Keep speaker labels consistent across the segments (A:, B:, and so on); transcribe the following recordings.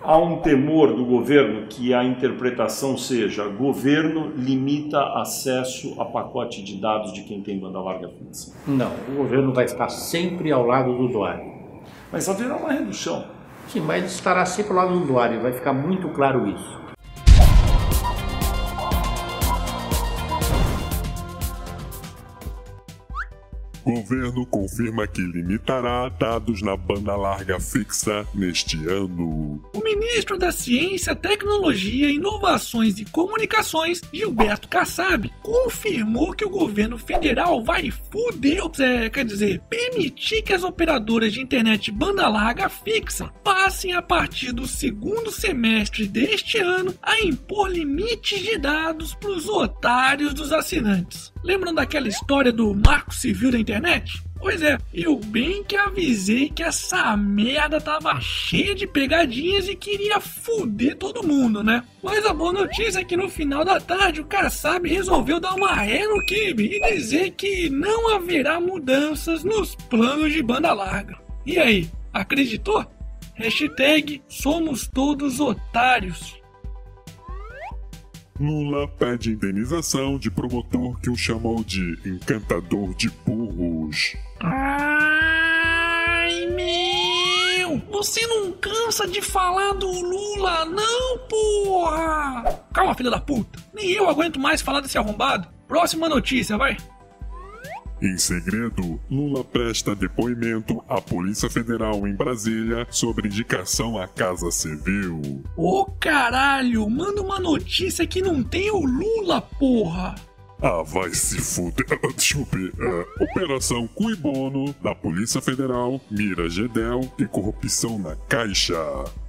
A: Há um temor do governo que a interpretação seja governo limita acesso a pacote de dados de quem tem banda larga fixa.
B: Não, o governo vai estar sempre ao lado do usuário.
A: Mas haverá uma redução.
B: Sim, mas estará sempre ao lado do usuário, vai ficar muito claro isso.
C: Governo confirma que limitará dados na banda larga fixa neste ano.
D: O ministro da Ciência, Tecnologia, Inovações e Comunicações, Gilberto Kassab, confirmou que o governo federal vai fuder, é, quer dizer, permitir que as operadoras de internet banda larga fixa passem a partir do segundo semestre deste ano a impor limites de dados para os otários dos assinantes. Lembram daquela história do marco civil da internet? Pois é, eu bem que avisei que essa merda tava cheia de pegadinhas e queria foder todo mundo, né? Mas a boa notícia é que no final da tarde o Kassab resolveu dar uma ré no Kibe e dizer que não haverá mudanças nos planos de banda larga. E aí, acreditou? Hashtag somos todos otários.
C: Lula pede indenização de promotor que o chamou de encantador de burros.
D: Ai, meu! Você não cansa de falar do Lula, não, porra! Calma, filha da puta. Nem eu aguento mais falar desse arrombado. Próxima notícia, vai.
C: Em segredo, Lula presta depoimento à Polícia Federal em Brasília sobre indicação à Casa Civil.
D: Ô caralho, manda uma notícia que não tem o Lula, porra!
C: Ah, vai se fuder. Desculpe. É, Operação Cuibono da Polícia Federal mira Gedel e corrupção na Caixa.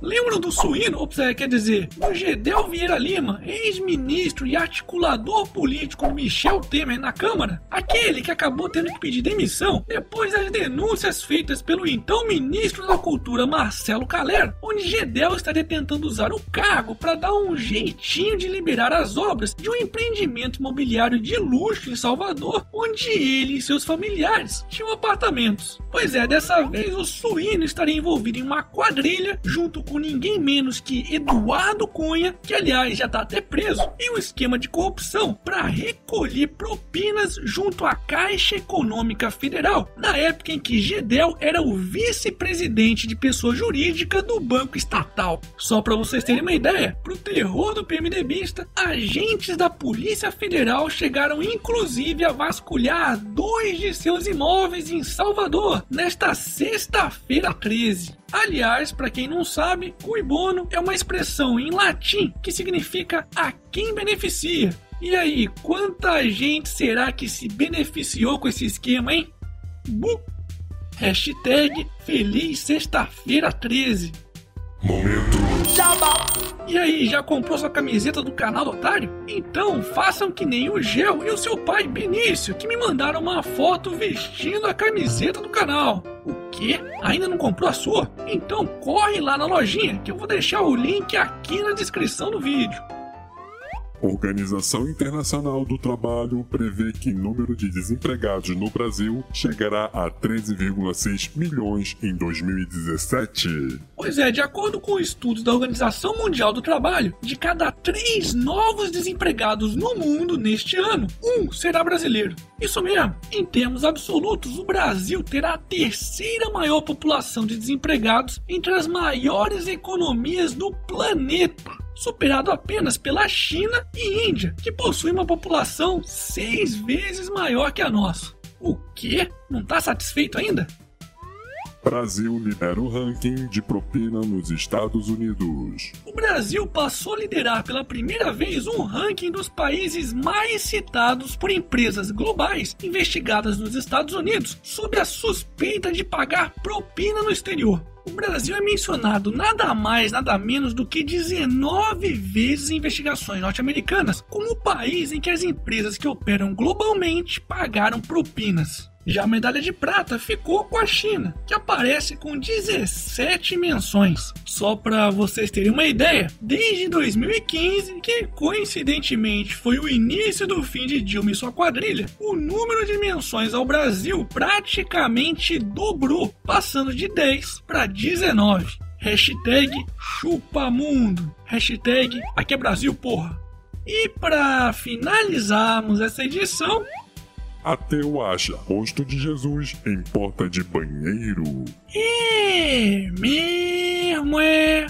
D: Lembram do suíno? Ops, é, quer dizer, do Gedel Vieira Lima, ex-ministro e articulador político Michel Temer na Câmara? Aquele que acabou tendo que pedir demissão depois das denúncias feitas pelo então ministro da Cultura Marcelo Caler, onde Gedel estaria tentando usar o cargo para dar um jeitinho de liberar as obras de um empreendimento imobiliário de luxo em Salvador, onde ele e seus familiares tinham apartamentos. Pois é, dessa vez o suíno estaria envolvido em uma quadrilha junto com ninguém menos que Eduardo Cunha, que aliás já está até preso, em um esquema de corrupção para recolher propinas junto à Caixa Econômica Federal, na época em que Gedel era o vice-presidente de pessoa jurídica do Banco Estatal. Só para vocês terem uma ideia, pro terror do PMDBista, agentes da Polícia Federal chegaram inclusive a vasculhar dois de seus imóveis em Salvador nesta sexta-feira 13. Aliás, para quem não sabe, cui bono é uma expressão em latim que significa a quem beneficia. E aí, quanta gente será que se beneficiou com esse esquema, hein? Bu! Hashtag Feliz Sexta-feira 13.
C: Momento.
D: E aí, já comprou sua camiseta do canal do Otário? Então façam que nem o Gel e o seu pai Benício, que me mandaram uma foto vestindo a camiseta do canal. O quê? Ainda não comprou a sua? Então corre lá na lojinha que eu vou deixar o link aqui na descrição do vídeo.
C: Organização Internacional do Trabalho prevê que o número de desempregados no Brasil chegará a 13,6 milhões em 2017.
D: Pois é, de acordo com estudos da Organização Mundial do Trabalho, de cada três novos desempregados no mundo neste ano, um será brasileiro. Isso mesmo, em termos absolutos, o Brasil terá a terceira maior população de desempregados entre as maiores economias do planeta superado apenas pela China e Índia, que possuem uma população seis vezes maior que a nossa. O quê? Não está satisfeito ainda?
C: Brasil lidera o ranking de propina nos Estados Unidos.
D: O Brasil passou a liderar pela primeira vez um ranking dos países mais citados por empresas globais investigadas nos Estados Unidos sob a suspeita de pagar propina no exterior. O Brasil é mencionado nada mais, nada menos do que 19 vezes em investigações norte-americanas como o país em que as empresas que operam globalmente pagaram propinas. Já a medalha de prata ficou com a China, que aparece com 17 menções. Só para vocês terem uma ideia, desde 2015, que coincidentemente foi o início do fim de Dilma e sua quadrilha, o número de menções ao Brasil praticamente dobrou, passando de 10 para 19. Hashtag chupamundo. Hashtag aqui é Brasil, porra. E para finalizarmos essa edição,
C: Ateu acha rosto de Jesus em porta de banheiro.
D: é mesmo é.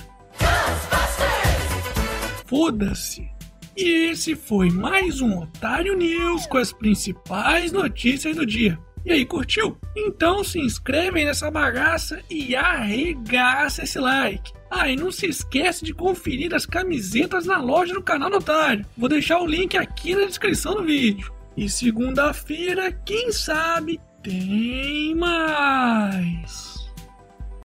D: Foda-se. E esse foi mais um Otário News com as principais notícias do dia. E aí, curtiu? Então se inscreve nessa bagaça e arregaça esse like. Ah, e não se esquece de conferir as camisetas na loja do canal do Otário. Vou deixar o link aqui na descrição do vídeo. E segunda-feira, quem sabe, tem mais.